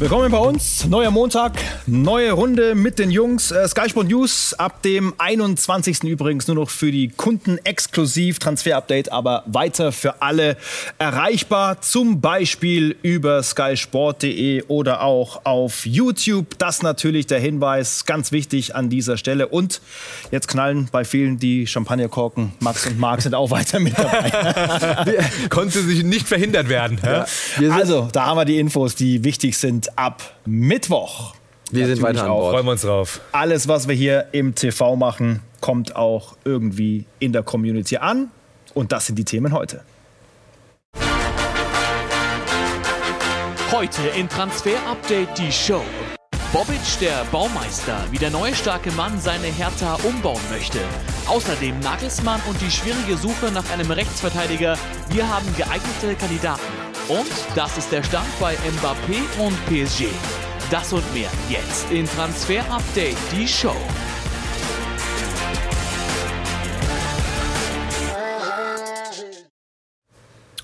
Willkommen bei uns. Neuer Montag, neue Runde mit den Jungs. Äh, Sky Sport News ab dem 21. übrigens nur noch für die Kunden exklusiv Transfer-Update, aber weiter für alle erreichbar. Zum Beispiel über skysport.de oder auch auf YouTube. Das natürlich der Hinweis, ganz wichtig an dieser Stelle. Und jetzt knallen bei vielen die Champagnerkorken. Max und Marc sind auch weiter mit dabei. Konnte sich nicht verhindert werden. Ja. Also, da haben wir die Infos, die wichtig sind ab Mittwoch. Wir sind weiter an Bord. Freuen wir uns drauf. Alles, was wir hier im TV machen, kommt auch irgendwie in der Community an. Und das sind die Themen heute. Heute in Transfer Update die Show. Bobic, der Baumeister, wie der neue starke Mann seine Hertha umbauen möchte. Außerdem Nagelsmann und die schwierige Suche nach einem Rechtsverteidiger. Wir haben geeignete Kandidaten. Und das ist der Stand bei Mbappé und PSG. Das und mehr jetzt in Transfer Update, die Show.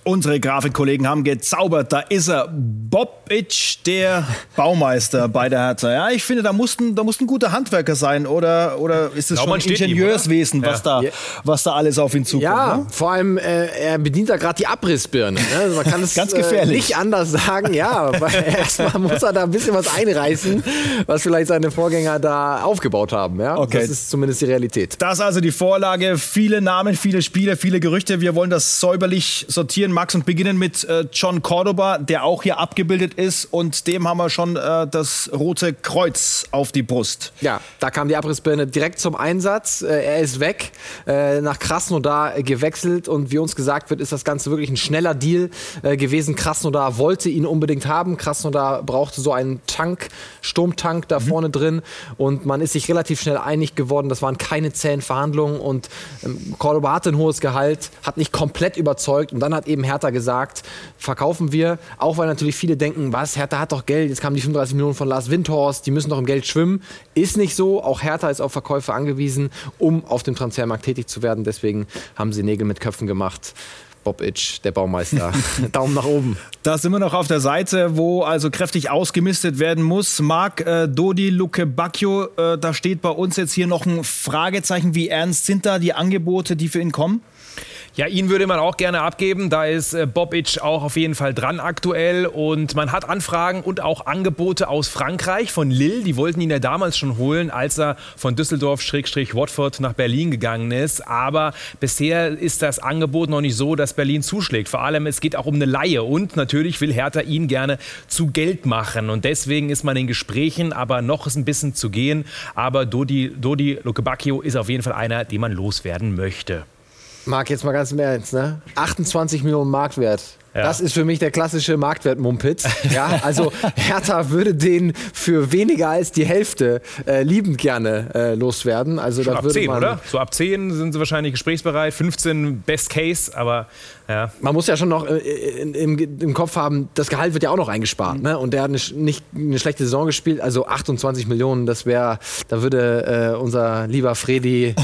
Unsere Grafikkollegen haben gezaubert. Da ist er. Bobic, der Baumeister bei der Hertha. Ja, ich finde, da mussten, da mussten gute Handwerker sein. Oder, oder ist es schon Ingenieurswesen, ihm, was, ja. da, was da alles auf ihn zukommt? Ja, ne? vor allem, äh, er bedient da gerade die Abrissbirne. Ne? Also man kann es Ganz gefährlich. Äh, nicht anders sagen. Ja, erstmal muss er da ein bisschen was einreißen, was vielleicht seine Vorgänger da aufgebaut haben. Ja? Okay. Das ist zumindest die Realität. Das ist also die Vorlage. Viele Namen, viele Spiele, viele Gerüchte. Wir wollen das säuberlich sortieren Max, und beginnen mit äh, John Cordoba, der auch hier abgebildet ist. Und dem haben wir schon äh, das rote Kreuz auf die Brust. Ja, da kam die Abrissbirne direkt zum Einsatz. Äh, er ist weg, äh, nach Krasnodar gewechselt. Und wie uns gesagt wird, ist das Ganze wirklich ein schneller Deal äh, gewesen. Krasnodar wollte ihn unbedingt haben. Krasnodar brauchte so einen Tank, Sturmtank da mhm. vorne drin. Und man ist sich relativ schnell einig geworden. Das waren keine zähen Verhandlungen. Und ähm, Cordoba hatte ein hohes Gehalt, hat nicht komplett überzeugt. Und dann hat eben Hertha gesagt, verkaufen wir. Auch weil natürlich viele denken, was, Hertha hat doch Geld, jetzt kamen die 35 Millionen von Lars Windhorst, die müssen doch im Geld schwimmen. Ist nicht so. Auch Hertha ist auf Verkäufe angewiesen, um auf dem Transfermarkt tätig zu werden. Deswegen haben sie Nägel mit Köpfen gemacht. Bob Itch, der Baumeister. Daumen nach oben. Da sind wir noch auf der Seite, wo also kräftig ausgemistet werden muss. Marc äh, Dodi Luke Bacchio, äh, da steht bei uns jetzt hier noch ein Fragezeichen. Wie ernst sind da die Angebote, die für ihn kommen? Ja, ihn würde man auch gerne abgeben. Da ist äh, Bobic auch auf jeden Fall dran aktuell. Und man hat Anfragen und auch Angebote aus Frankreich von Lille. Die wollten ihn ja damals schon holen, als er von Düsseldorf-Watford nach Berlin gegangen ist. Aber bisher ist das Angebot noch nicht so, dass Berlin zuschlägt. Vor allem, es geht auch um eine Laie. Und natürlich will Hertha ihn gerne zu Geld machen. Und deswegen ist man in Gesprächen, aber noch ist ein bisschen zu gehen. Aber Dodi, Dodi Lukebakio ist auf jeden Fall einer, den man loswerden möchte. Marc, jetzt mal ganz im Ernst, ne? 28 Millionen Marktwert. Ja. Das ist für mich der klassische Marktwert-Mumpitz. Ja, also Hertha würde den für weniger als die Hälfte äh, liebend gerne äh, loswerden. Also Schon da ab würde 10, man, oder? So ab 10 sind sie wahrscheinlich gesprächsbereit. 15 Best Case, aber ja. Man muss ja schon noch äh, im, im, Kopf haben, das Gehalt wird ja auch noch eingespart. Ne? Und der hat eine, nicht eine schlechte Saison gespielt, also 28 Millionen, das wäre, da würde äh, unser lieber Fredi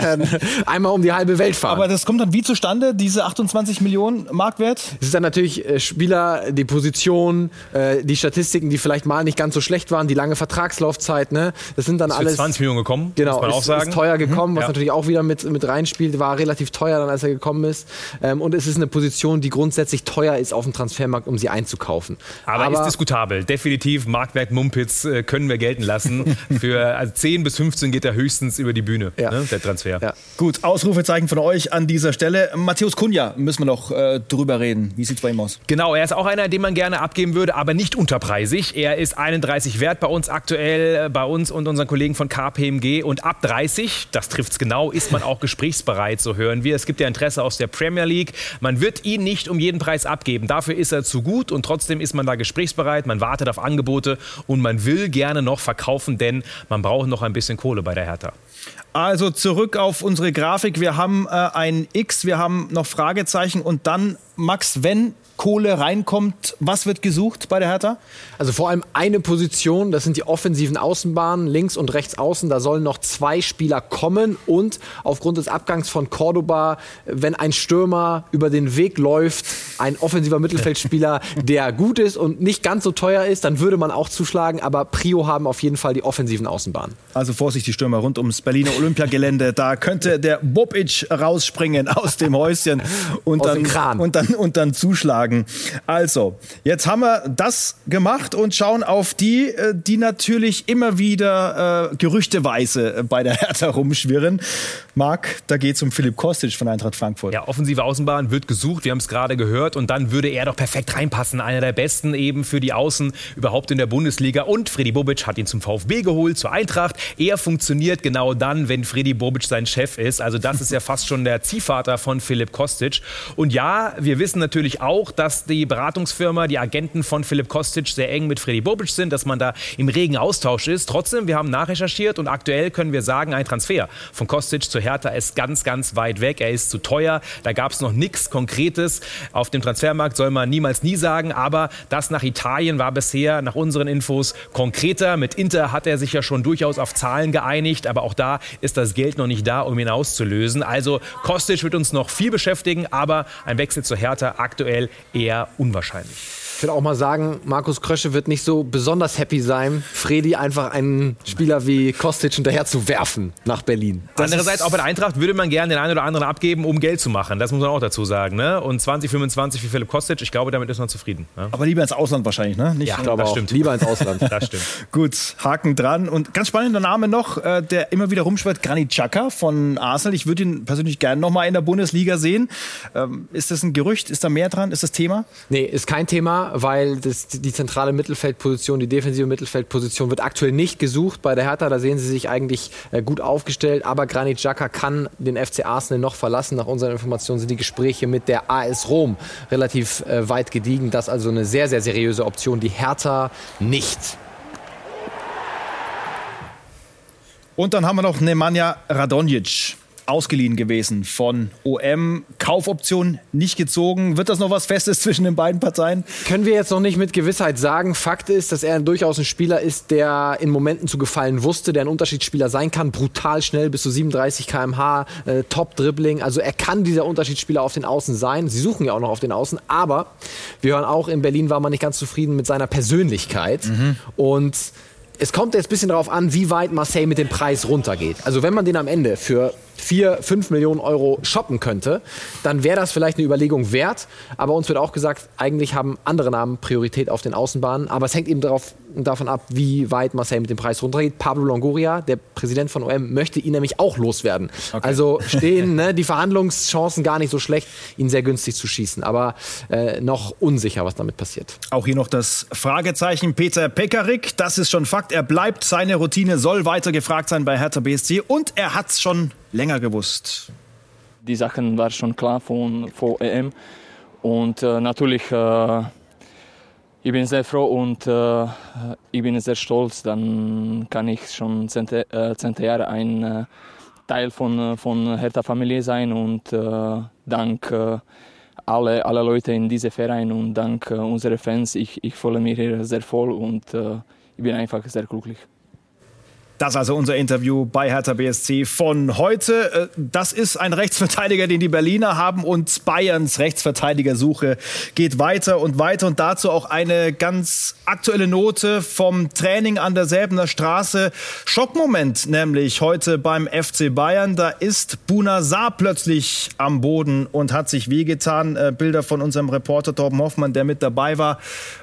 einmal um die halbe Welt fahren. Aber das kommt dann wie zustande, diese 28 Millionen Marktwert? Es ist dann natürlich äh, Spieler, die Position, äh, die Statistiken, die vielleicht mal nicht ganz so schlecht waren, die lange Vertragslaufzeit. Ne? Das sind dann ist alles. 20 Millionen gekommen, genau, muss man ist, auch sagen. Ist teuer gekommen, mhm, was ja. natürlich auch wieder mit, mit reinspielt. War relativ teuer dann, als er gekommen ist. Ähm, und es ist eine Position, die grundsätzlich teuer ist auf dem Transfermarkt, um sie einzukaufen. Aber, Aber ist diskutabel. Definitiv Marktwert Mumpitz äh, können wir gelten lassen. Für also 10 bis 15 geht er höchstens über die Bühne, ja. ne, der Transfer. Ja. Gut, Ausrufezeichen von euch an dieser Stelle. Matthäus Kunja müssen wir noch äh, drüber reden. Wie sieht es bei ihm aus? Genau, er ist auch einer, den man gerne abgeben würde, aber nicht unterpreisig. Er ist 31 wert bei uns aktuell, äh, bei uns und unseren Kollegen von KPMG. Und ab 30, das trifft es genau, ist man auch gesprächsbereit, so hören wir. Es gibt ja Interesse aus der Premier League. Man wird ihn nicht um jeden Preis abgeben. Dafür ist er zu gut und trotzdem ist man da gesprächsbereit. Man wartet auf Angebote und man will gerne noch verkaufen, denn man braucht noch ein bisschen Kohle bei der Hertha. Also zurück auf unsere Grafik. Wir haben äh, ein X, wir haben noch Fragezeichen und dann, Max, wenn Kohle reinkommt. Was wird gesucht bei der Hertha? Also vor allem eine Position, das sind die offensiven Außenbahnen, links und rechts außen. Da sollen noch zwei Spieler kommen und aufgrund des Abgangs von Cordoba, wenn ein Stürmer über den Weg läuft, ein offensiver Mittelfeldspieler, der gut ist und nicht ganz so teuer ist, dann würde man auch zuschlagen. Aber Prio haben auf jeden Fall die offensiven Außenbahnen. Also Vorsicht, die Stürmer rund ums Berliner Olympiagelände. Da könnte der Bobic rausspringen aus dem Häuschen und, Aus dann, und, dann, und dann zuschlagen. Also, jetzt haben wir das gemacht und schauen auf die, äh, die natürlich immer wieder äh, gerüchteweise äh, bei der Hertha rumschwirren. Marc, da geht es um Philipp Kostic von Eintracht Frankfurt. Ja, offensive Außenbahn wird gesucht, wir haben es gerade gehört. Und dann würde er doch perfekt reinpassen. Einer der besten eben für die Außen überhaupt in der Bundesliga. Und Freddy Bobic hat ihn zum VfB geholt, zur Eintracht. Er funktioniert genau dann, wenn Freddy Bobic sein Chef ist. Also das ist ja fast schon der Ziehvater von Philipp Kostic. Und ja, wir wissen natürlich auch, dass die Beratungsfirma, die Agenten von Philipp Kostic sehr eng mit Freddy Bobic sind, dass man da im regen Austausch ist. Trotzdem, wir haben nachrecherchiert und aktuell können wir sagen, ein Transfer von Kostic zu Hertha ist ganz, ganz weit weg. Er ist zu teuer. Da gab es noch nichts Konkretes. Auf dem Transfermarkt soll man niemals nie sagen, aber das nach Italien war bisher nach unseren Infos konkreter. Mit Inter hat er sich ja schon durchaus auf Zahlen geeinigt, aber auch da ist das Geld noch nicht da, um ihn auszulösen. Also Kostic wird uns noch viel beschäftigen, aber ein Wechsel zu Hertha aktuell eher unwahrscheinlich. Ich will auch mal sagen, Markus Krösche wird nicht so besonders happy sein, Fredi einfach einen Spieler wie Kostic hinterher zu werfen nach Berlin. Andererseits auch bei der Eintracht würde man gerne den einen oder anderen abgeben, um Geld zu machen. Das muss man auch dazu sagen. Ne? Und 2025 für Philipp Kostic, ich glaube, damit ist man zufrieden. Ne? Aber lieber ins Ausland wahrscheinlich, ne? Nicht Ja, Ich glaube das auch, stimmt. lieber ins Ausland. Das stimmt. Gut, Haken dran. Und ganz spannender Name noch, äh, der immer wieder rumschwirrt, Granit Xhaka von Arsenal. Ich würde ihn persönlich gerne noch mal in der Bundesliga sehen. Ähm, ist das ein Gerücht? Ist da mehr dran? Ist das Thema? Nee, ist kein Thema, weil das, die zentrale Mittelfeldposition, die defensive Mittelfeldposition wird aktuell nicht gesucht bei der Hertha. Da sehen sie sich eigentlich äh, gut aufgestellt. Aber Granit Xhaka kann den FC Arsenal noch verlassen. Nach unseren Informationen sind die Gespräche mit der AS Rom relativ äh, weit gediegen. Das ist also eine sehr, sehr seriöse Option. Die Hertha nicht. Und dann haben wir noch Nemanja Radonjic. Ausgeliehen gewesen von OM. Kaufoption nicht gezogen. Wird das noch was Festes zwischen den beiden Parteien? Können wir jetzt noch nicht mit Gewissheit sagen. Fakt ist, dass er durchaus ein Spieler ist, der in Momenten zu gefallen wusste, der ein Unterschiedsspieler sein kann. Brutal schnell, bis zu 37 km/h, äh, Top-Dribbling. Also er kann dieser Unterschiedsspieler auf den Außen sein. Sie suchen ja auch noch auf den Außen. Aber wir hören auch, in Berlin war man nicht ganz zufrieden mit seiner Persönlichkeit. Und es kommt jetzt ein bisschen darauf an, wie weit Marseille mit dem Preis runtergeht. Also wenn man den am Ende für 4, 5 Millionen Euro shoppen könnte, dann wäre das vielleicht eine Überlegung wert. Aber uns wird auch gesagt, eigentlich haben andere Namen Priorität auf den Außenbahnen. Aber es hängt eben darauf, davon ab, wie weit Marseille mit dem Preis runtergeht. Pablo Longoria, der Präsident von OM, möchte ihn nämlich auch loswerden. Also stehen ne, die Verhandlungschancen gar nicht so schlecht, ihn sehr günstig zu schießen. Aber äh, noch unsicher, was damit passiert. Auch hier noch das Fragezeichen Peter Pekarik. Das ist schon Fakt. Er bleibt. Seine Routine soll weiter gefragt sein bei Hertha BSC. Und er hat es schon länger gewusst. die Sachen waren schon klar von vor EM und äh, natürlich äh, ich bin sehr froh und äh, ich bin sehr stolz. Dann kann ich schon zehn, äh, Jahre ein äh, Teil von äh, von Hertha Familie sein und äh, dank äh, alle alle Leute in diesem Verein und dank äh, unserer Fans ich ich fühle mich hier sehr voll und äh, ich bin einfach sehr glücklich. Das also unser Interview bei Hertha BSC von heute. Äh, Das ist ein Rechtsverteidiger, den die Berliner haben und Bayerns Rechtsverteidigersuche geht weiter und weiter und dazu auch eine ganz aktuelle Note vom Training an der Straße. Schockmoment nämlich heute beim FC Bayern. Da ist Buna Saar plötzlich am Boden und hat sich wehgetan. Äh, Bilder von unserem Reporter Torben Hoffmann, der mit dabei war,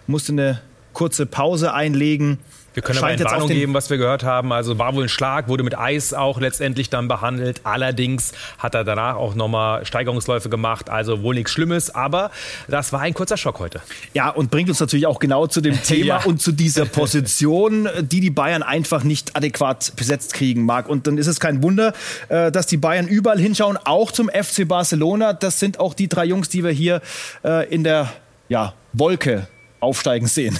musste eine kurze Pause einlegen. Wir können aber eine Warnung geben, was wir gehört haben. Also war wohl ein Schlag, wurde mit Eis auch letztendlich dann behandelt. Allerdings hat er danach auch nochmal Steigerungsläufe gemacht. Also wohl nichts Schlimmes, aber das war ein kurzer Schock heute. Ja, und bringt uns natürlich auch genau zu dem Thema Ja. und zu dieser Position, die die Bayern einfach nicht adäquat besetzt kriegen mag. Und dann ist es kein Wunder, äh, dass die Bayern überall hinschauen, auch zum FC Barcelona. Das sind auch die drei Jungs, die wir hier äh, in der ja, Wolke aufsteigen sehen.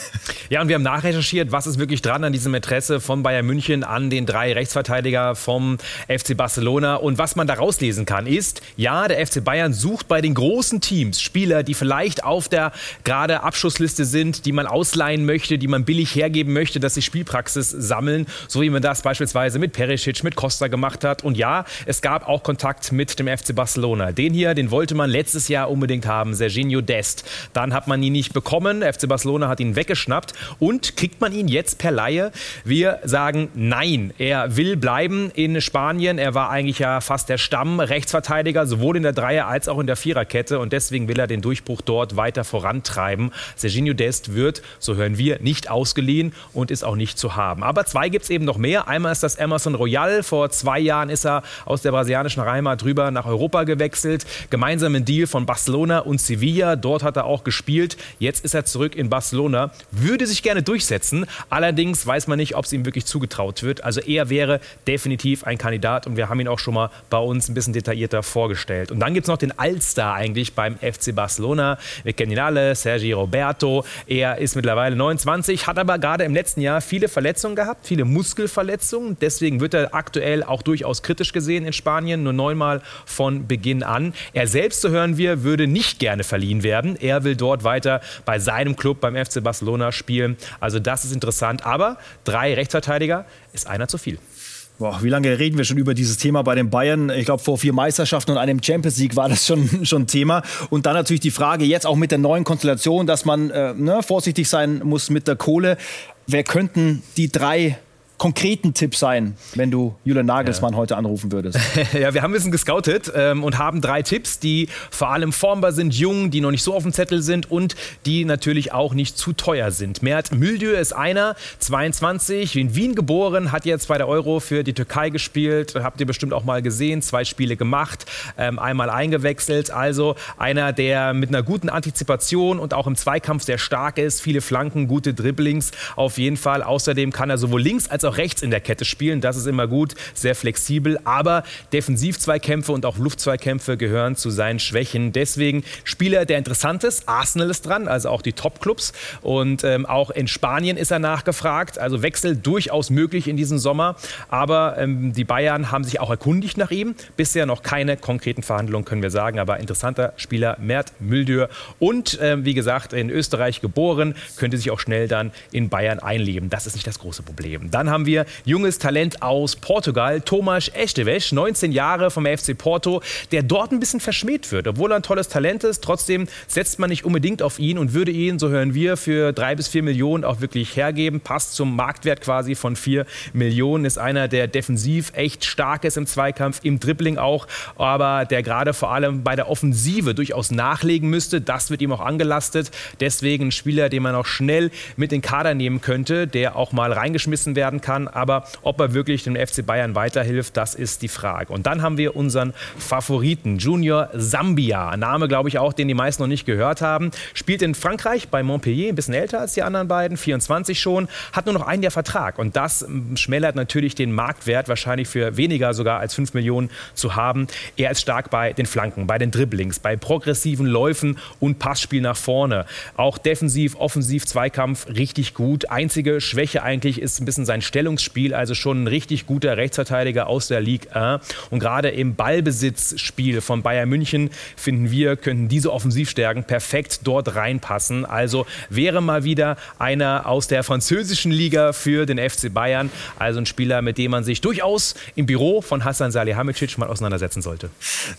Ja, und wir haben nachrecherchiert, was ist wirklich dran an diesem Interesse von Bayern München an den drei Rechtsverteidiger vom FC Barcelona. Und was man da rauslesen kann, ist, ja, der FC Bayern sucht bei den großen Teams Spieler, die vielleicht auf der gerade Abschussliste sind, die man ausleihen möchte, die man billig hergeben möchte, dass sie Spielpraxis sammeln, so wie man das beispielsweise mit Perisic, mit Costa gemacht hat. Und ja, es gab auch Kontakt mit dem FC Barcelona. Den hier, den wollte man letztes Jahr unbedingt haben, Serginho Dest. Dann hat man ihn nicht bekommen. FC Barcelona hat ihn weggeschnappt und kriegt man ihn jetzt per Laie? Wir sagen nein. Er will bleiben in Spanien. Er war eigentlich ja fast der Stammrechtsverteidiger, sowohl in der Dreier- als auch in der Viererkette und deswegen will er den Durchbruch dort weiter vorantreiben. Serginho Dest wird, so hören wir, nicht ausgeliehen und ist auch nicht zu haben. Aber zwei gibt es eben noch mehr. Einmal ist das Emerson Royal. Vor zwei Jahren ist er aus der brasilianischen Heimat drüber nach Europa gewechselt. Gemeinsamen Deal von Barcelona und Sevilla. Dort hat er auch gespielt. Jetzt ist er zurück in Barcelona. Würde sich gerne durchsetzen. Allerdings weiß man nicht, ob es ihm wirklich zugetraut wird. Also er wäre definitiv ein Kandidat und wir haben ihn auch schon mal bei uns ein bisschen detaillierter vorgestellt. Und dann gibt es noch den Allstar eigentlich beim FC Barcelona. Wir kennen ihn alle, Sergi Roberto. Er ist mittlerweile 29, hat aber gerade im letzten Jahr viele Verletzungen gehabt, viele Muskelverletzungen. Deswegen wird er aktuell auch durchaus kritisch gesehen in Spanien, nur neunmal von Beginn an. Er selbst, so hören wir, würde nicht gerne verliehen werden. Er will dort weiter bei seinem Club beim FC Barcelona spielen. Also das ist interessant. Aber drei Rechtsverteidiger ist einer zu viel. Boah, wie lange reden wir schon über dieses Thema bei den Bayern? Ich glaube, vor vier Meisterschaften und einem Champions League war das schon, schon Thema. Und dann natürlich die Frage, jetzt auch mit der neuen Konstellation, dass man äh, ne, vorsichtig sein muss mit der Kohle. Wer könnten die drei konkreten Tipp sein, wenn du Julian Nagelsmann ja. heute anrufen würdest? ja, wir haben ein bisschen gescoutet ähm, und haben drei Tipps, die vor allem formbar sind, jung, die noch nicht so auf dem Zettel sind und die natürlich auch nicht zu teuer sind. Mert Müldür ist einer, 22, in Wien geboren, hat jetzt bei der Euro für die Türkei gespielt. Habt ihr bestimmt auch mal gesehen, zwei Spiele gemacht, ähm, einmal eingewechselt. Also einer, der mit einer guten Antizipation und auch im Zweikampf sehr stark ist, viele Flanken, gute Dribblings auf jeden Fall. Außerdem kann er sowohl links als auch auch rechts in der Kette spielen. Das ist immer gut, sehr flexibel. Aber Defensiv-Zweikämpfe und auch Luftzweikämpfe gehören zu seinen Schwächen. Deswegen Spieler, der interessant ist. Arsenal ist dran, also auch die Top-Clubs. Und ähm, auch in Spanien ist er nachgefragt. Also Wechsel durchaus möglich in diesem Sommer. Aber ähm, die Bayern haben sich auch erkundigt nach ihm. Bisher noch keine konkreten Verhandlungen, können wir sagen. Aber interessanter Spieler, Mert Müldür. Und ähm, wie gesagt, in Österreich geboren, könnte sich auch schnell dann in Bayern einleben. Das ist nicht das große Problem. Dann haben haben wir junges Talent aus Portugal, Tomas Esteves, 19 Jahre vom FC Porto, der dort ein bisschen verschmäht wird. Obwohl er ein tolles Talent ist, trotzdem setzt man nicht unbedingt auf ihn und würde ihn, so hören wir, für drei bis vier Millionen auch wirklich hergeben. Passt zum Marktwert quasi von vier Millionen. Ist einer, der defensiv echt stark ist im Zweikampf, im Dribbling auch, aber der gerade vor allem bei der Offensive durchaus nachlegen müsste. Das wird ihm auch angelastet. Deswegen ein Spieler, den man auch schnell mit in den Kader nehmen könnte, der auch mal reingeschmissen werden kann kann. Aber ob er wirklich dem FC Bayern weiterhilft, das ist die Frage. Und dann haben wir unseren Favoriten, Junior Sambia. Name, glaube ich, auch, den die meisten noch nicht gehört haben. Spielt in Frankreich bei Montpellier, ein bisschen älter als die anderen beiden, 24 schon, hat nur noch ein Jahr Vertrag. Und das schmälert natürlich den Marktwert, wahrscheinlich für weniger sogar als 5 Millionen zu haben. Er ist stark bei den Flanken, bei den Dribblings, bei progressiven Läufen und Passspiel nach vorne. Auch defensiv, offensiv, Zweikampf richtig gut. Einzige Schwäche eigentlich ist ein bisschen sein Stellungsspiel, also schon ein richtig guter Rechtsverteidiger aus der Ligue 1. Und gerade im Ballbesitzspiel von Bayern München finden wir, könnten diese Offensivstärken perfekt dort reinpassen. Also wäre mal wieder einer aus der französischen Liga für den FC Bayern. Also ein Spieler, mit dem man sich durchaus im Büro von Hassan Salihamidzic mal auseinandersetzen sollte.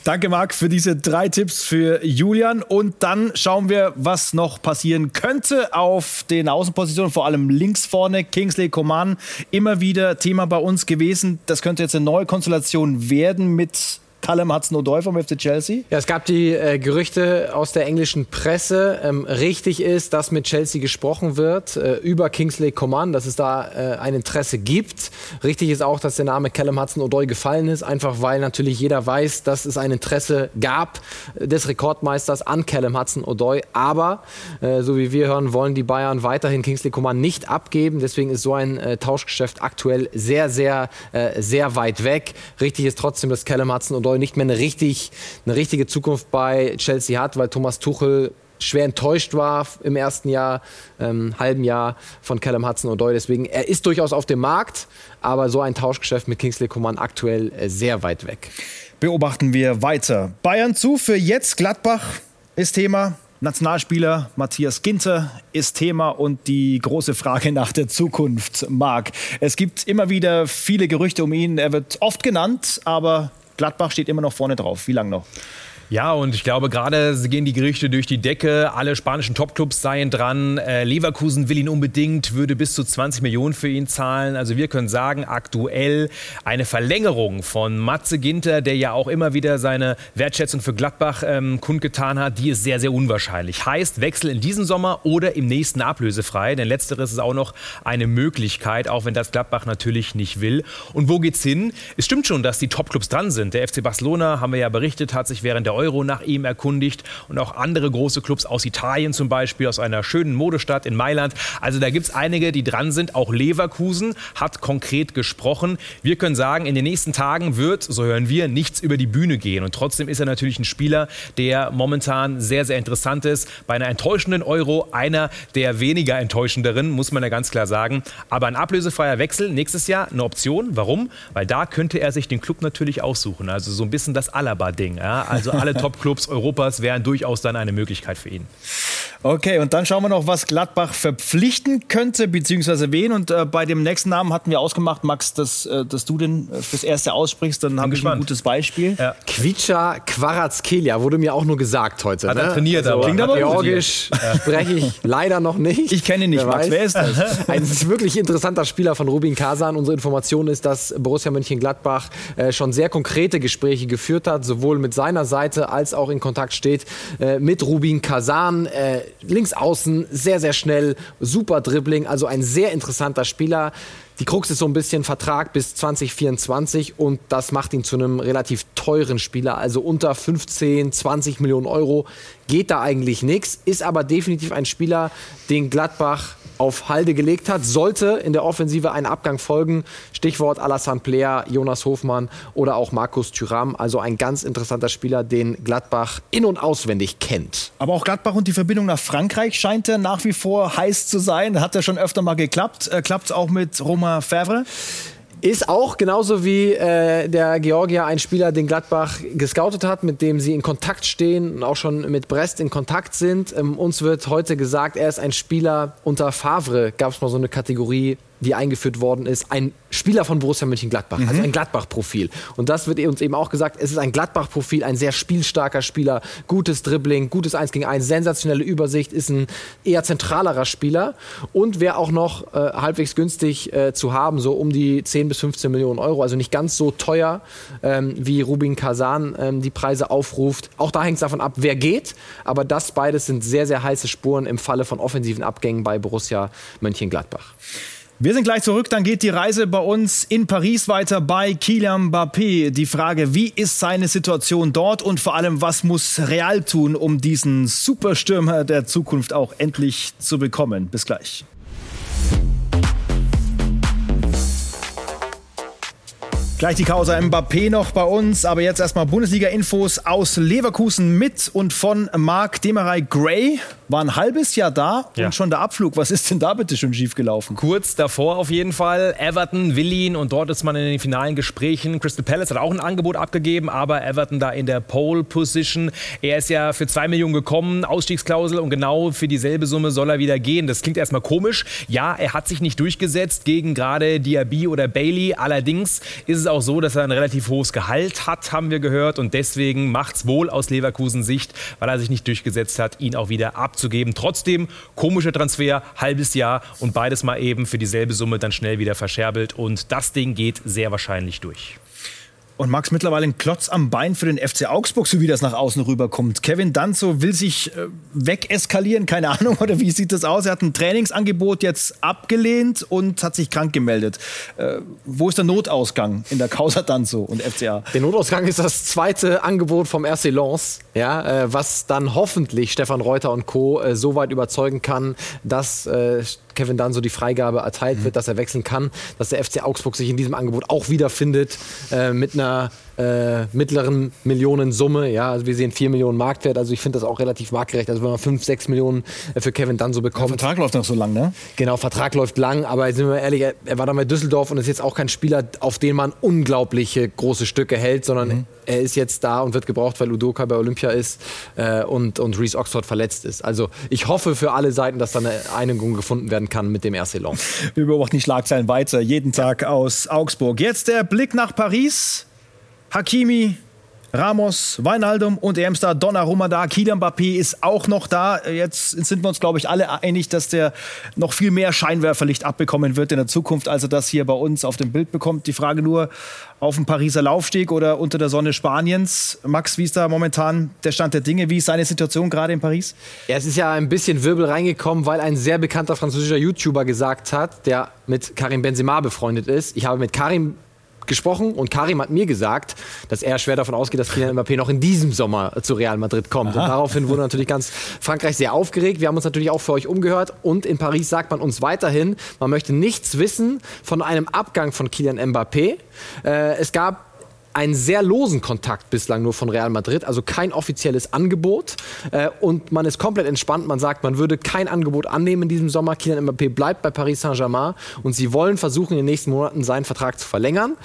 Danke, Marc, für diese drei Tipps für Julian. Und dann schauen wir, was noch passieren könnte auf den Außenpositionen, vor allem links vorne. Kingsley Coman immer wieder Thema bei uns gewesen. Das könnte jetzt eine neue Konstellation werden mit Callum Hudson-Odoi vom FC Chelsea? Ja, es gab die äh, Gerüchte aus der englischen Presse. Ähm, richtig ist, dass mit Chelsea gesprochen wird äh, über Kingsley Coman, dass es da äh, ein Interesse gibt. Richtig ist auch, dass der Name Callum Hudson-Odoi gefallen ist, einfach weil natürlich jeder weiß, dass es ein Interesse gab äh, des Rekordmeisters an Callum Hudson-Odoi. Aber, äh, so wie wir hören, wollen die Bayern weiterhin Kingsley Coman nicht abgeben. Deswegen ist so ein äh, Tauschgeschäft aktuell sehr, sehr, sehr weit weg. Richtig ist trotzdem, dass Callum Hudson-Odoi Odoi nicht mehr eine, richtig, eine richtige Zukunft bei Chelsea hat, weil Thomas Tuchel schwer enttäuscht war im ersten Jahr, ähm, halben Jahr von Callum Hudson-Odoi. Deswegen, er ist durchaus auf dem Markt, aber so ein Tauschgeschäft mit Kingsley Coman aktuell äh, sehr weit weg. Beobachten wir weiter. Bayern zu für jetzt. Gladbach ist Thema. Nationalspieler Matthias Ginter ist Thema und die große Frage nach der Zukunft, Marc. Es gibt immer wieder viele Gerüchte um ihn. Er wird oft genannt, aber Gladbach steht immer noch vorne drauf. Wie lange noch? Ja, und ich glaube, gerade gehen die Gerüchte durch die Decke. Alle spanischen Topclubs seien dran. Äh, Leverkusen will ihn unbedingt, würde bis zu 20 Millionen für ihn zahlen. Also wir können sagen, aktuell eine Verlängerung von Matze Ginter, der ja auch immer wieder seine Wertschätzung für Gladbach ähm, kundgetan hat, die ist sehr, sehr unwahrscheinlich. Heißt, Wechsel in diesem Sommer oder im nächsten ablösefrei. Denn letzteres ist auch noch eine Möglichkeit, auch wenn das Gladbach natürlich nicht will. Und wo geht's hin? Es stimmt schon, dass die Topclubs dran sind. Der FC Barcelona, haben wir ja berichtet, hat sich während der Euro nach ihm erkundigt und auch andere große Clubs aus Italien zum Beispiel, aus einer schönen Modestadt in Mailand. Also da gibt es einige, die dran sind. Auch Leverkusen hat konkret gesprochen. Wir können sagen, in den nächsten Tagen wird, so hören wir, nichts über die Bühne gehen. Und trotzdem ist er natürlich ein Spieler, der momentan sehr, sehr interessant ist. Bei einer enttäuschenden Euro einer der weniger enttäuschenderen, muss man ja ganz klar sagen. Aber ein ablösefreier Wechsel nächstes Jahr eine Option. Warum? Weil da könnte er sich den Club natürlich aussuchen. Also so ein bisschen das Alaba-Ding. Ja? Also alle Top-Clubs Europas wären durchaus dann eine Möglichkeit für ihn. Okay, und dann schauen wir noch, was Gladbach verpflichten könnte, beziehungsweise wen. Und äh, bei dem nächsten Namen hatten wir ausgemacht, Max, dass, äh, dass du den äh, fürs Erste aussprichst. Dann habe ich ein gutes Beispiel. Ja. Quicha Quarazkelia wurde mir auch nur gesagt heute. Hat ne? er trainiert, also, aber. Klingt aber Georgisch ja. spreche ich leider noch nicht. Ich kenne ihn nicht, wer Max. Weiß. Wer ist das? Ein wirklich interessanter Spieler von Rubin Kazan. Unsere Information ist, dass Borussia Mönchengladbach äh, schon sehr konkrete Gespräche geführt hat, sowohl mit seiner Seite als auch in Kontakt steht äh, mit Rubin Kazan. Äh, links außen, sehr, sehr schnell, super Dribbling, also ein sehr interessanter Spieler. Die Krux ist so ein bisschen Vertrag bis 2024 und das macht ihn zu einem relativ teuren Spieler. Also unter 15, 20 Millionen Euro geht da eigentlich nichts. Ist aber definitiv ein Spieler, den Gladbach auf Halde gelegt hat. Sollte in der Offensive ein Abgang folgen, Stichwort Alassane Player, Jonas Hofmann oder auch Markus Thüram. Also ein ganz interessanter Spieler, den Gladbach in- und auswendig kennt. Aber auch Gladbach und die Verbindung nach Frankreich scheint er nach wie vor heiß zu sein. Hat ja schon öfter mal geklappt. Äh, Klappt es auch mit Romain Favre? Ist auch genauso wie äh, der Georgier ein Spieler, den Gladbach gescoutet hat, mit dem sie in Kontakt stehen und auch schon mit Brest in Kontakt sind. Ähm, uns wird heute gesagt, er ist ein Spieler unter Favre. Gab es mal so eine Kategorie, die eingeführt worden ist, ein Spieler von Borussia Mönchengladbach, also mhm. also ein Gladbach-Profil. Und das wird uns eben auch gesagt, es ist ein Gladbach-Profil, ein sehr spielstarker Spieler, gutes Dribbling, gutes 1 gegen 1, sensationelle Übersicht, ist ein eher zentralerer Spieler und wäre auch noch äh, halbwegs günstig äh, zu haben, so um die 10 bis 15 Millionen Euro, also nicht ganz so teuer, ähm, wie Rubin Kazan ähm, die Preise aufruft. Auch da hängt es davon ab, wer geht, aber das beides sind sehr, sehr heiße Spuren im Falle von offensiven Abgängen bei Borussia Mönchengladbach. Wir sind gleich zurück, dann geht die Reise bei uns in Paris weiter bei Kylian Mbappé. Die Frage, wie ist seine Situation dort und vor allem, was muss Real tun, um diesen Superstürmer der Zukunft auch endlich zu bekommen? Bis gleich. Gleich die Causa Mbappé noch bei uns, aber jetzt erstmal Bundesliga-Infos aus Leverkusen mit und von Marc Demerey Gray war ein halbes Jahr da ja. und schon der Abflug. Was ist denn da bitte schon schiefgelaufen? Kurz davor auf jeden Fall. Everton will ihn und dort ist man in den finalen Gesprächen. Crystal Palace hat auch ein Angebot abgegeben, aber Everton da in der Pole Position. Er ist ja für zwei Millionen gekommen, Ausstiegsklausel und genau für dieselbe Summe soll er wieder gehen. Das klingt erstmal komisch. Ja, er hat sich nicht durchgesetzt gegen gerade Diaby oder Bailey. Allerdings ist es auch so, dass er ein relativ hohes Gehalt hat, haben wir gehört und deswegen macht es wohl aus Leverkusen Sicht, weil er sich nicht durchgesetzt hat, ihn auch wieder abzugeben. Trotzdem komischer Transfer, halbes Jahr und beides mal eben für dieselbe Summe dann schnell wieder verscherbelt und das Ding geht sehr wahrscheinlich durch. Und Max mittlerweile ein Klotz am Bein für den FC Augsburg, so wie das nach außen rüberkommt. Kevin Danzo will sich äh, wegeskalieren, keine Ahnung, oder wie sieht das aus? Er hat ein Trainingsangebot jetzt abgelehnt und hat sich krank gemeldet. Äh, wo ist der Notausgang in der Causa Danzo und FCA? Der Notausgang ist das zweite Angebot vom RC Lens, ja, äh, was dann hoffentlich Stefan Reuter und Co. So weit überzeugen kann, dass Kevin dann so die Freigabe erteilt mhm. wird, dass er wechseln kann, dass der FC Augsburg sich in diesem Angebot auch wiederfindet äh, mit einer äh, mittleren Millionensumme. Ja, also wir sehen 4 Millionen Marktwert. Also ich finde das auch relativ marktgerecht. Also wenn man 5, 6 Millionen äh, für Kevin dann so bekommt. Der Vertrag läuft noch so lang, ne? Genau, Vertrag läuft lang, aber sind wir ehrlich, er, er war dann bei Düsseldorf und ist jetzt auch kein Spieler, auf den man unglaubliche große Stücke hält, sondern mhm. er ist jetzt da und wird gebraucht, weil Udoka bei Olympia ist äh, und, und Reese Oxford verletzt ist. Also ich hoffe für alle Seiten, dass da eine Einigung gefunden werden kann mit dem RC Lens. Wir beobachten die Schlagzeilen weiter, jeden Tag aus Augsburg. Jetzt der Blick nach Paris. Hakimi, Ramos, Weinaldum und EM-Star Donnarumma da. Kylian Mbappé ist auch noch da. Jetzt sind wir uns, glaube ich, alle einig, dass der noch viel mehr Scheinwerferlicht abbekommen wird in der Zukunft, als er das hier bei uns auf dem Bild bekommt. Die Frage nur, auf dem Pariser Laufsteg oder unter der Sonne Spaniens. Max, wie ist da momentan der Stand der Dinge? Wie ist seine Situation gerade in Paris? Ja, es ist ja ein bisschen Wirbel reingekommen, weil ein sehr bekannter französischer YouTuber gesagt hat, der mit Karim Benzema befreundet ist. Ich habe mit Karim gesprochen und Karim hat mir gesagt, dass er schwer davon ausgeht, dass Kylian Mbappé noch in diesem Sommer zu Real Madrid kommt. Aha. Und daraufhin wurde natürlich ganz Frankreich sehr aufgeregt. Wir haben uns natürlich auch für euch umgehört und in Paris sagt man uns weiterhin, man möchte nichts wissen von einem Abgang von Kylian Mbappé. Äh, es gab einen sehr losen Kontakt bislang nur von Real Madrid, also kein offizielles Angebot. Äh, und man ist komplett entspannt. Man sagt, man würde kein Angebot annehmen in diesem Sommer. Kylian Mbappé bleibt bei Paris Saint-Germain und sie wollen versuchen, in den nächsten Monaten seinen Vertrag zu verlängern.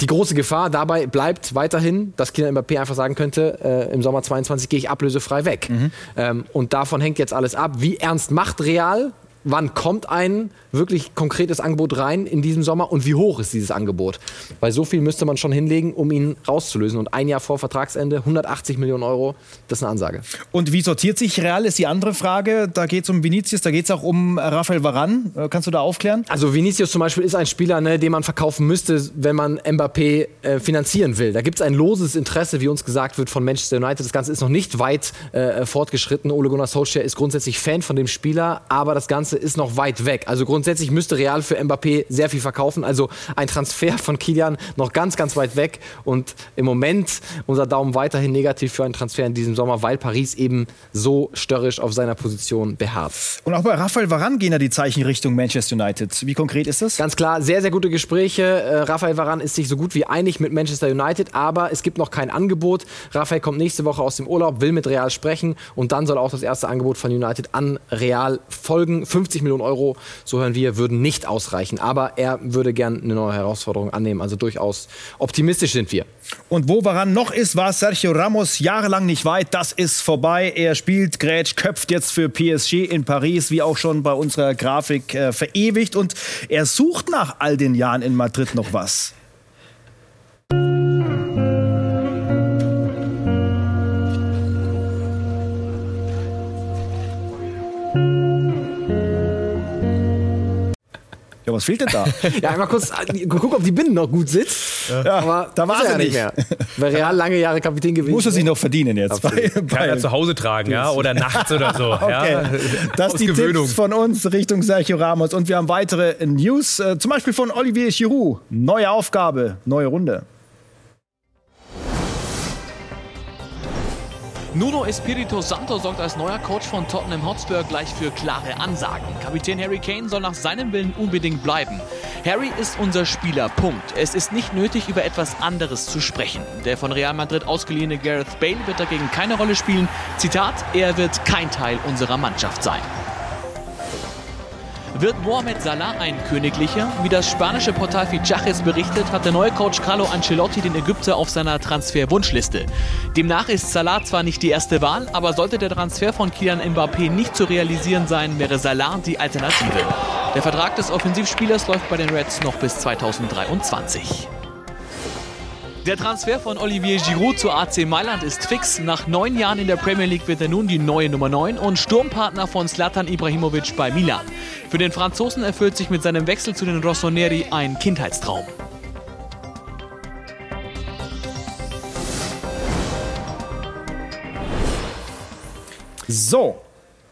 Die große Gefahr dabei bleibt weiterhin, dass Kylian Mbappé einfach sagen könnte, äh, im Sommer 22 gehe ich ablösefrei weg. Mhm. Ähm, und davon hängt jetzt alles ab. Wie ernst macht Real wann kommt ein wirklich konkretes Angebot rein in diesem Sommer und wie hoch ist dieses Angebot? Weil so viel müsste man schon hinlegen, um ihn rauszulösen. Und ein Jahr vor Vertragsende 180 Millionen Euro, das ist eine Ansage. Und wie sortiert sich Real, ist die andere Frage. Da geht es um Vinicius, da geht es auch um Rafael Varan. Äh, kannst du da aufklären? Also Vinicius zum Beispiel ist ein Spieler, ne, den man verkaufen müsste, wenn man Mbappé äh, finanzieren will. Da gibt es ein loses Interesse, wie uns gesagt wird, von Manchester United. Das Ganze ist noch nicht weit äh, fortgeschritten. Ole Gunnar Solskjaer ist grundsätzlich Fan von dem Spieler, aber das Ganze Ganze ist noch weit weg. Also grundsätzlich müsste Real für Mbappé sehr viel verkaufen. Also ein Transfer von Kilian noch ganz, ganz weit weg. Und im Moment unser Daumen weiterhin negativ für einen Transfer in diesem Sommer, weil Paris eben so störrisch auf seiner Position beharrt. Und auch bei Raphael Varane gehen ja die Zeichen Richtung Manchester United. Wie konkret ist das? Ganz klar, sehr, sehr gute Gespräche. Äh, Raphael Varane ist sich so gut wie einig mit Manchester United, aber es gibt noch kein Angebot. Raphael kommt nächste Woche aus dem Urlaub, will mit Real sprechen und dann soll auch das erste Angebot von United an Real folgen. 50 Millionen Euro, so hören wir, würden nicht ausreichen. Aber er würde gern eine neue Herausforderung annehmen. Also durchaus optimistisch sind wir. Und wo Varan noch ist, war Sergio Ramos jahrelang nicht weit. Das ist vorbei. Er spielt, grätsch, köpft jetzt für PSG in Paris, wie auch schon bei unserer Grafik äh, verewigt. Und er sucht nach all den Jahren in Madrid noch was. Was fehlt denn da? ja, einmal kurz äh, gucken, ob die Binde noch gut sitzt. Ja, aber da war er ja nicht mehr. Weil Real lange Jahre Kapitän gewesen. Muss er sich noch verdienen jetzt. Bei, bei Kann er zu Hause tragen, ja? Oder nachts oder so. okay. Ja? Das sind die Tipps von uns Richtung Sergio Ramos. Und wir haben weitere News, äh, zum Beispiel von Olivier Giroud. Neue Aufgabe, neue Runde. Nuno Espirito Santo sorgt als neuer Coach von Tottenham Hotspur gleich für klare Ansagen. Kapitän Harry Kane soll nach seinem Willen unbedingt bleiben. Harry ist unser Spieler, Punkt. Es ist nicht nötig, über etwas anderes zu sprechen. Der von Real Madrid ausgeliehene Gareth Bale wird dagegen keine Rolle spielen. Zitat, er wird kein Teil unserer Mannschaft sein. Wird Mohamed Salah ein Königlicher? Wie das spanische Portal Fichajes berichtet, hat der neue Coach Carlo Ancelotti den Ägypter auf seiner Transferwunschliste. Demnach ist Salah zwar nicht die erste Wahl, aber sollte der Transfer von Kylian Mbappé nicht zu realisieren sein, wäre Salah die Alternative. Der Vertrag des Offensivspielers läuft bei den Reds noch bis 2023. Der Transfer von Olivier Giroud zu AC Mailand ist fix. Nach neun Jahren in der Premier League wird er nun die neue Nummer 9 und Sturmpartner von Zlatan Ibrahimovic bei Milan. Für den Franzosen erfüllt sich mit seinem Wechsel zu den Rossoneri ein Kindheitstraum. So,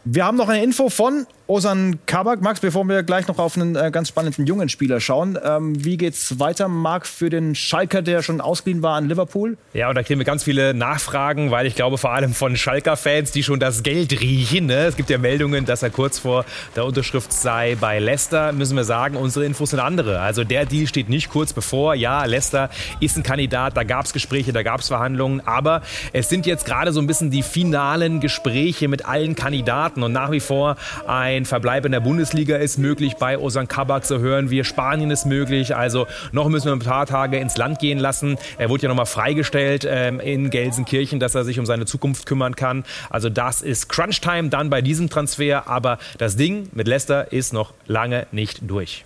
wir haben noch eine Info von Osan Kabak, Max, bevor wir gleich noch auf einen äh, ganz spannenden jungen Spieler schauen. Ähm, wie geht's weiter, Marc, für den Schalker, der schon ausgeliehen war an Liverpool? Ja, und da kriegen wir ganz viele Nachfragen, weil ich glaube vor allem von Schalker-Fans, die schon das Geld riechen. Ne? Es gibt ja Meldungen, dass er kurz vor der Unterschrift sei bei Leicester. Müssen wir sagen, unsere Infos sind andere. Also der Deal steht nicht kurz bevor. Ja, Leicester ist ein Kandidat, da gab es Gespräche, da gab es Verhandlungen. Aber es sind jetzt gerade so ein bisschen die finalen Gespräche mit allen Kandidaten und nach wie vor ein ein Verbleib in der Bundesliga ist möglich bei Osan Kabak, so hören wir. Spanien ist möglich. Also noch müssen wir ein paar Tage ins Land gehen lassen. Er wurde ja nochmal freigestellt ähm, in Gelsenkirchen, dass er sich um seine Zukunft kümmern kann. Also das ist Crunch-Time dann bei diesem Transfer. Aber das Ding mit Leicester ist noch lange nicht durch.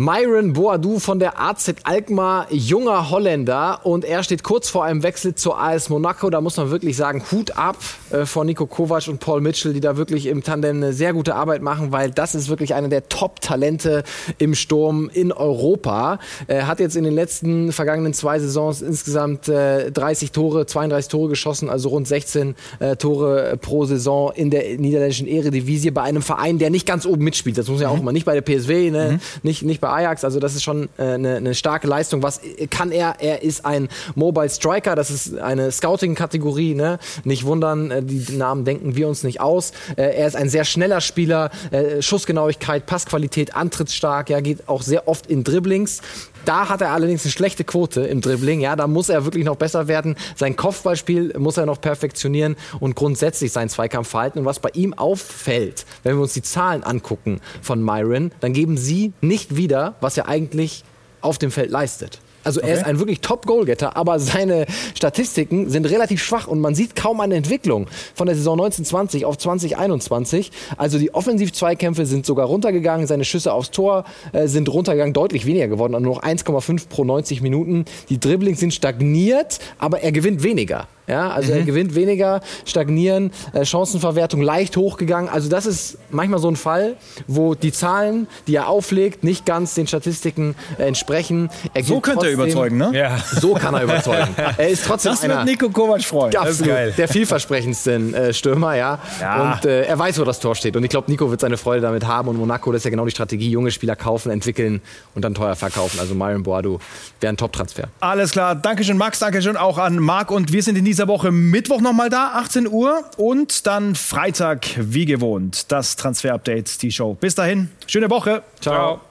Myron Boadou von der AZ Alkmaar, junger Holländer und er steht kurz vor einem Wechsel zur AS Monaco. Da muss man wirklich sagen, Hut ab äh, vor Nico Kovac und Paul Mitchell, die da wirklich im Tandem eine sehr gute Arbeit machen, weil das ist wirklich einer der Top-Talente im Sturm in Europa. Er hat jetzt in den letzten vergangenen zwei Saisons insgesamt äh, 30 Tore, 32 Tore geschossen, also rund 16 äh, Tore pro Saison in der niederländischen Eredivisie bei einem Verein, der nicht ganz oben mitspielt. Das muss ja auch mhm. mal nicht bei der PSW, ne? mhm. nicht, nicht bei bei Ajax. Also das ist schon äh, eine, eine starke Leistung. Was kann er? Er ist ein Mobile Striker. Das ist eine Scouting-Kategorie. Ne? Nicht wundern, äh, die Namen denken wir uns nicht aus. Äh, er ist ein sehr schneller Spieler. Äh, Schussgenauigkeit, Passqualität, antrittsstark. Ja, geht auch sehr oft in Dribblings. Da hat er allerdings eine schlechte Quote im Dribbling. Ja, da muss er wirklich noch besser werden. Sein Kopfballspiel muss er noch perfektionieren und grundsätzlich sein Zweikampfverhalten. Und was bei ihm auffällt, wenn wir uns die Zahlen angucken von Myron, dann geben sie nicht wieder, was er eigentlich auf dem Feld leistet. Also er ist ein wirklich Top-Goalgetter, aber seine Statistiken sind relativ schwach und man sieht kaum eine Entwicklung von der Saison 1920 auf 2021. Also die Offensiv-Zweikämpfe sind sogar runtergegangen, seine Schüsse aufs Tor äh, sind runtergegangen, deutlich weniger geworden, nur noch 1,5 pro 90 Minuten. Die Dribblings sind stagniert, aber er gewinnt weniger. Ja, also mhm. er gewinnt weniger, stagnieren, äh, Chancenverwertung leicht hochgegangen. Also das ist manchmal so ein Fall, wo die Zahlen, die er auflegt, nicht ganz den Statistiken äh, entsprechen. Er so könnte trotzdem, er überzeugen, ne? Ja. So kann er überzeugen. er ist trotzdem das einer, wird Nico Kovac freuen. Absolut, der vielversprechendsten äh, Stürmer, ja. ja. Und äh, er weiß, wo das Tor steht. Und ich glaube, Nico wird seine Freude damit haben. Und Monaco, das ist ja genau die Strategie, junge Spieler kaufen, entwickeln und dann teuer verkaufen. Also Myron Boadu wäre ein Top-Transfer. Alles klar. Dankeschön, Max. Dankeschön auch an Marc. Und wir sind in dieser Woche Mittwoch nochmal da, 18 Uhr. Und dann Freitag, wie gewohnt, das Transfer-Update, die Show. Bis dahin, schöne Woche. Ciao. Ciao.